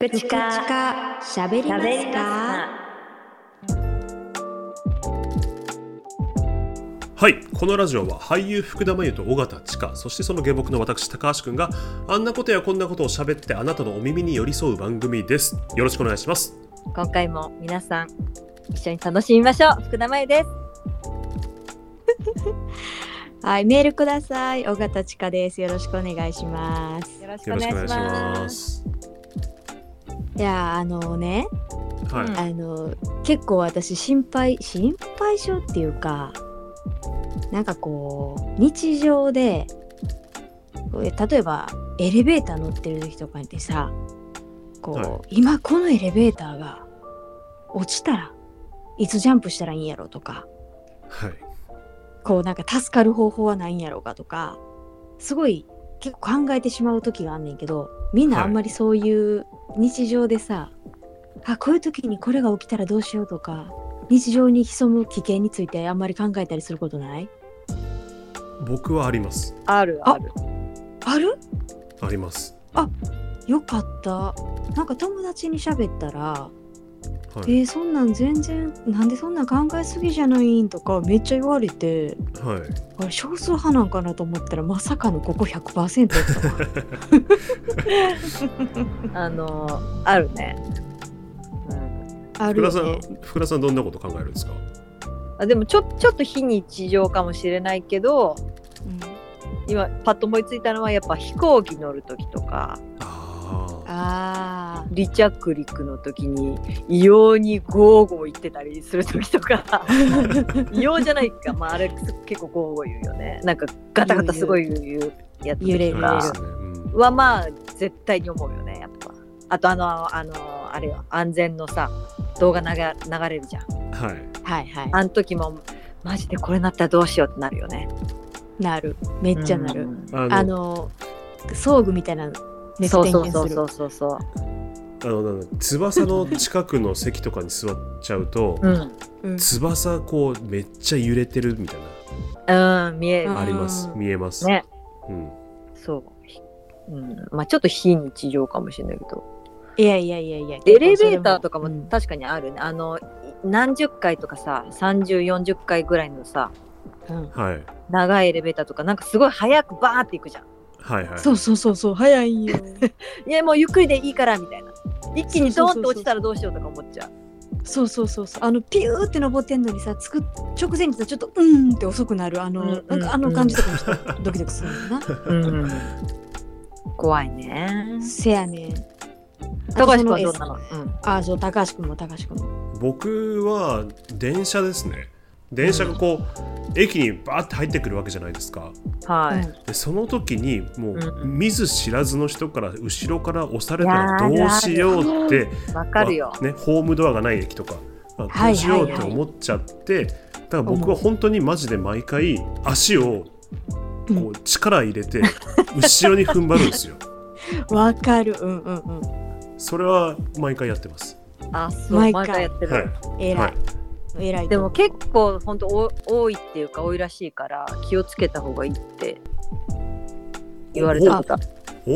プチカしゃべりますか？はいこのラジオは俳優福田真由と尾形千佳そしてその下僕の私高橋くんがあんなことやこんなことを喋ってあなたのお耳に寄り添う番組です。よろしくお願いします。今回も皆さん一緒に楽しみましょう。福田真由です。はい、メールください。尾形千佳です。よろしくお願いします。よろしくお願いしますいや、あのね、はい、うんあの、結構私心配、心配性っていうか、なんかこう、日常で、例えばエレベーター乗ってる時とかにさ、こう、はい。今このエレベーターが落ちたらいつジャンプしたらいいんやろとか、はい。こうなんか助かる方法はないんやろうかとかすごい結構考えてしまう時があんねんけどみんなあんまりそういう日常でさ、あこういう時にこれが起きたらどうしようとか日常に潜む危険についてあんまり考えたりすることない？僕はあります。あるある。ある？あります。よかった。なんか友達に喋ったらはい、えー、そんなん全然なんでそんなん考えすぎじゃないんとかめっちゃ言われて。はい。あれ少数派なんかなと思ったらまさかのここ100%やったわ。あのあるね、うん、ある福田さん福田さんどんなこと考えるんですか？あでもちょちょっと非日常かもしれないけどうん。今パッと思いついたのはやっぱ飛行機乗る時とか。ああ離着陸の時に異様にゴーゴー言ってたりする時とか。異様じゃないか、まあ、あれ結構ゴーゴー言うよね。なんかガタガタすごい言うやつ揺れる。はまあ絶対に思うよねやっぱ。あとあのあのあれよ。安全のさ動画流流れるじゃん。はい。はいはい。あの時もマジでこれなったらどうしようってなるよね。なる。めっちゃなる、うん。あのあの装具みたいなの熱そうそうそうそう。そうそうあの翼の近くの席とかに座っちゃうと、うん。うん翼こうめっちゃ揺れてるみたいな。うん見えあります。見えます、ね。うん、そう。ひうん。まあちょっと非日常かもしれないけど。いやいやいやいや。エレベーターとかうん。も確かにあるね、あのい何十回とかさ3040回ぐらいのさうん。はい。長いエレベーターとかなんかすごい早くバーっていくじゃんはいはい。そうそうそうそう早いんよ いやもうゆっくりでいいからみたいな。一気にドーンと落ちたらどうしようとか思っちゃう。そうそうそうそうあのピューって登ってんのにさつく直前にさちょっとうーんって遅くなる。あの、うんうんなんかあの感じとかもちょっとドキドキするんだな、うん怖いね。せやねん。高橋君はどうなの、うん。あそう高橋君も高橋君も。僕は電車ですね電車がこう、駅にバーって入ってくるわけじゃないですか。はい、うん。でその時にもう、うん。見ず知らずの人から後ろから押されたらどうしようってわかるよ。まあね、ホームドアがない駅とか、まあはいどうしようっはいはいて思っちゃって、だから僕は本当にマジで毎回足をこう力入れて後ろに踏ん張るんですよ。わかる。うんうんうん。それは毎回やってます。あそう毎回。毎回やってる、はい。偉い、はい偉いでも結構本当お多いっていうか多いらしいから気をつけた方がいいって言われたこと。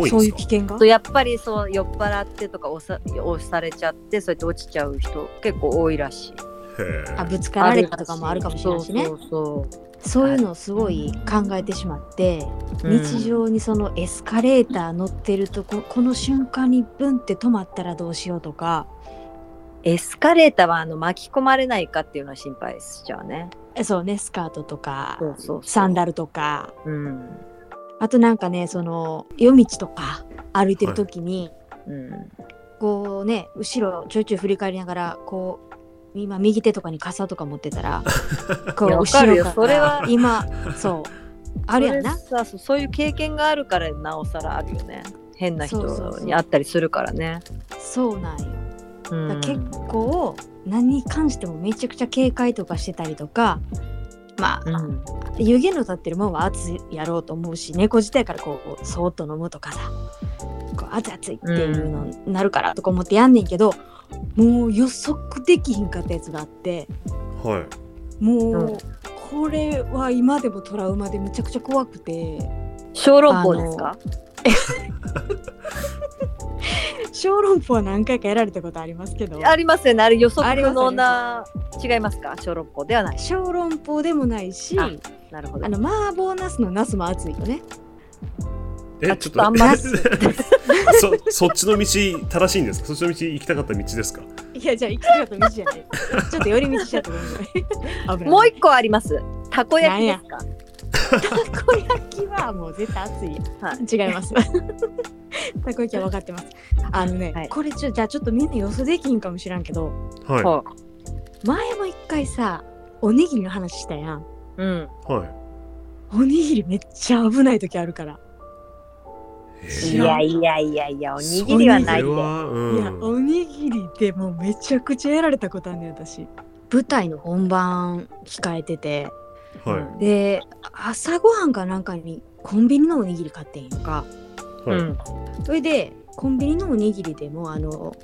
そう多いう危険が？やっぱりそう酔っ払ってとか押さ押されちゃってそうやって落ちちゃう人結構多いらしい。あぶつかられたとかもあるかもしれないしね。そうそうそう。いうのをすごい考えてしまって、日常にそのエスカレーター乗ってるとここの瞬間にブンって止まったらどうしようとかエスカレーターはあの巻き込まれないかっていうのは心配しちゃうね。えそうねスカートとかサンダルとか。うん。あとなんかねその夜道とか歩いてる時に、うん。こうね後ろちょいちょい振り返りながらこう今右手とかに傘とか持ってたら こう後ろからそれは。今そう。あるやんな。それさそうそういう経験があるからなおさらあるよね。変な人に会ったりするからね。そうなんよ結構何に関してもめちゃくちゃ警戒とかしてたりとかまあ、うん。湯気の立ってるもんは熱いやろうと思うし猫自体からこうそーっと飲むとかさこう熱い熱いっていうのになるからとか思ってやんねんけど、もう予測できひんかったやつがあってはい。もう、うん。これは今でもトラウマでめちゃくちゃ怖くて小籠包ですか？小籠包は何回かやられたことありますけど。ありますよね。あれ予測不能な違いますか？小籠包ではない。小籠包でもないしああなるほど。の麻婆ナスのナスも熱いよね。あえちょっとちょっとあんまそそっちの道正しいんですか？そっちの道行きたかった道ですか？いやじゃあ行きたかった道じゃない。ちょっと寄り道しちゃったごめん。もう一個あります。たこ焼きですか？たこ焼きはもう絶対熱いやん、はい。違いますたこ焼きは分かってます。あのね、はい。これちょじゃあちょっとみんな予想できんかもしらんけどはい。は前も一回さおにぎりの話したやん。うん。はい。おにぎりめっちゃ危ない時あるから。えいやいやいやいやおにぎりはないで。うん。いやおにぎりでもうめちゃくちゃやられたことあんねん私。舞台の本番控えてて。はい。で朝ごはんかなんかにコンビニのおにぎり買ってんやんかはい。うん。それでコンビニのおにぎりでもあの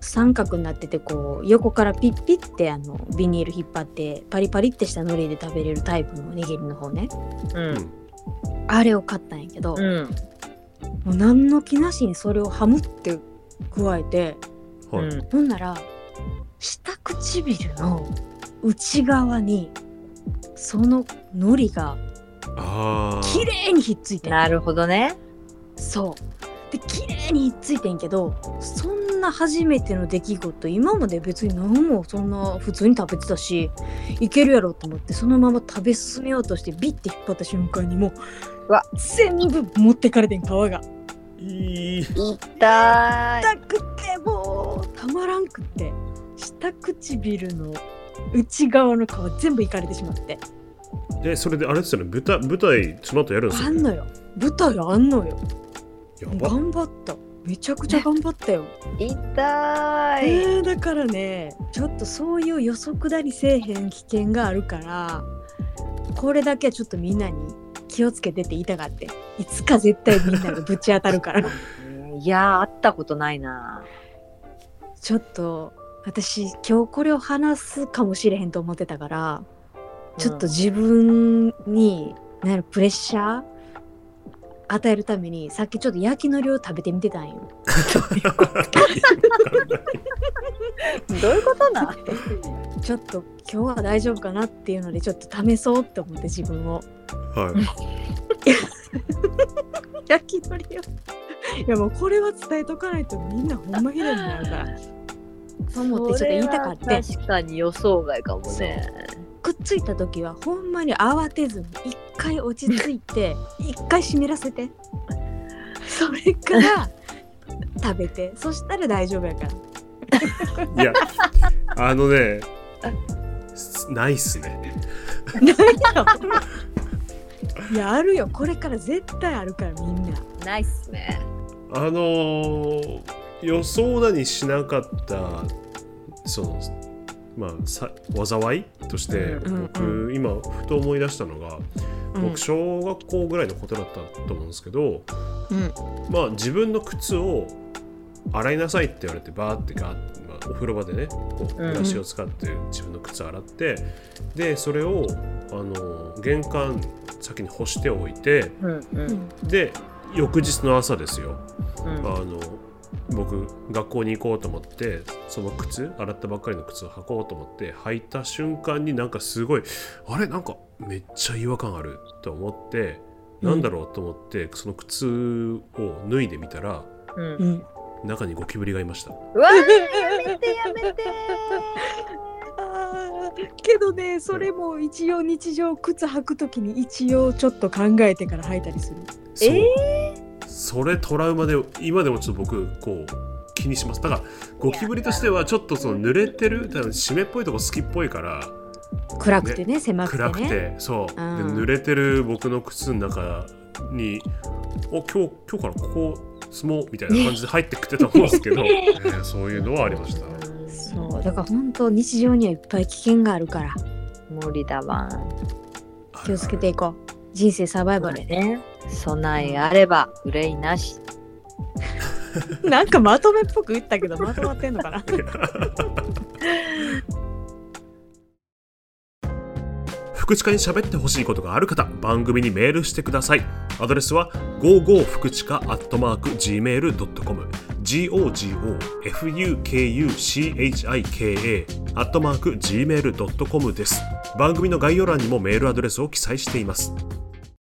三角になっててこう横からピッピッてあのビニール引っ張ってパリパリってした海苔で食べれるタイプのおにぎりの方ね。うん。あれを買ったんやけど、うん。もう何の気なしにそれをハムって加えてはい。うんほんなら下唇の内側にその海苔がああ綺麗にひっついてんなるほどねそう。で綺麗についてんけどそんな初めての出来事今まで別に何もそんな普通に食べてたしいけるやろと思ってそのまま食べ進めようとしてビッて引っ張った瞬間にもううわ。全部持ってかれてん皮が。いい痛い。痛くてもうたまらんくって下唇の内側の皮全部いかれてしまって。でそれであれですよね。舞台舞台その後やるんですよね。あんのよ。舞台あんのよ頑張った。めちゃくちゃ頑張ったよ。痛い。えー、だからねちょっとそういう予測だりせえへん危険があるからこれだけはちょっとみんなに気をつけてって言いたかっていつか絶対みんながぶち当たるから。いやー会ったことないな。ちょっと私今日これを話すかもしれへんと思ってたからちょっと自分に何やろプレッシャー与えるためにさっきちょっと焼きのりを食べてみてたんよ。どういうことなちょっと今日は大丈夫かなっていうのでちょっと試そうって思って自分を。はい 焼きのりを。いやもうこれは伝えとかないとみんなほんまひどいになるから。そう思ってちょっと言いたかってそれは確かに予想外かもねくっついた時はほんまに慌てずに一回落ち着いて 一回湿らせて。それから食べて。そしたら大丈夫やから。いやあのねすないっすね。いやあるよ。これから絶対あるからみんな。ないっすね。あのー予想だにしなかったそのまあさ災いとしてうん僕、うん。今ふと思い出したのが、うん僕小学校ぐらいのことだったと思うんですけど、うん。まあ自分の靴を洗いなさいって言われてバーってガーって、まあ、お風呂場でねこううん。ブラシを使って自分の靴洗って、でそれをあの玄関先に干しておいてうん。ううんん。で翌日の朝ですよ。うん。あの僕学校に行こうと思ってその靴洗ったばっかりの靴を履こうと思って履いた瞬間になんかすごいあれ？なんかめっちゃ違和感あると思って、うん。なんだろうと思ってその靴を脱いでみたらうん。うん。中にゴキブリがいました。うわー やめてやめてあーけどねそれも一応日常靴履くときに一応ちょっと考えてから履いたりする。そう、えそれトラウマで今でもちょっと僕こう気にします。だからゴキブリとしてはちょっとその濡れてる多分湿っぽいとこ好きっぽいから。暗くてね狭くてね。暗くてそう。でうん。濡れてる僕の靴の中に「お今日今日からここ住もう」みたいな感じで入ってくってたと思うんですけど、え ーそういうのはありました。そう。だから本当日常にはいっぱい危険があるから。無理だわ。気をつけていこう。人生サバイバルね備えあれば憂いなし。なんかまとめっぽく言ったけどまとまってんのかな？福知課に喋ってほしいことがある方番組にメールしてください。アドレスは55福知課 gmail.com gogofukuchika アットマーク gmail.com です。番組の概要欄にもメールアドレスを記載しています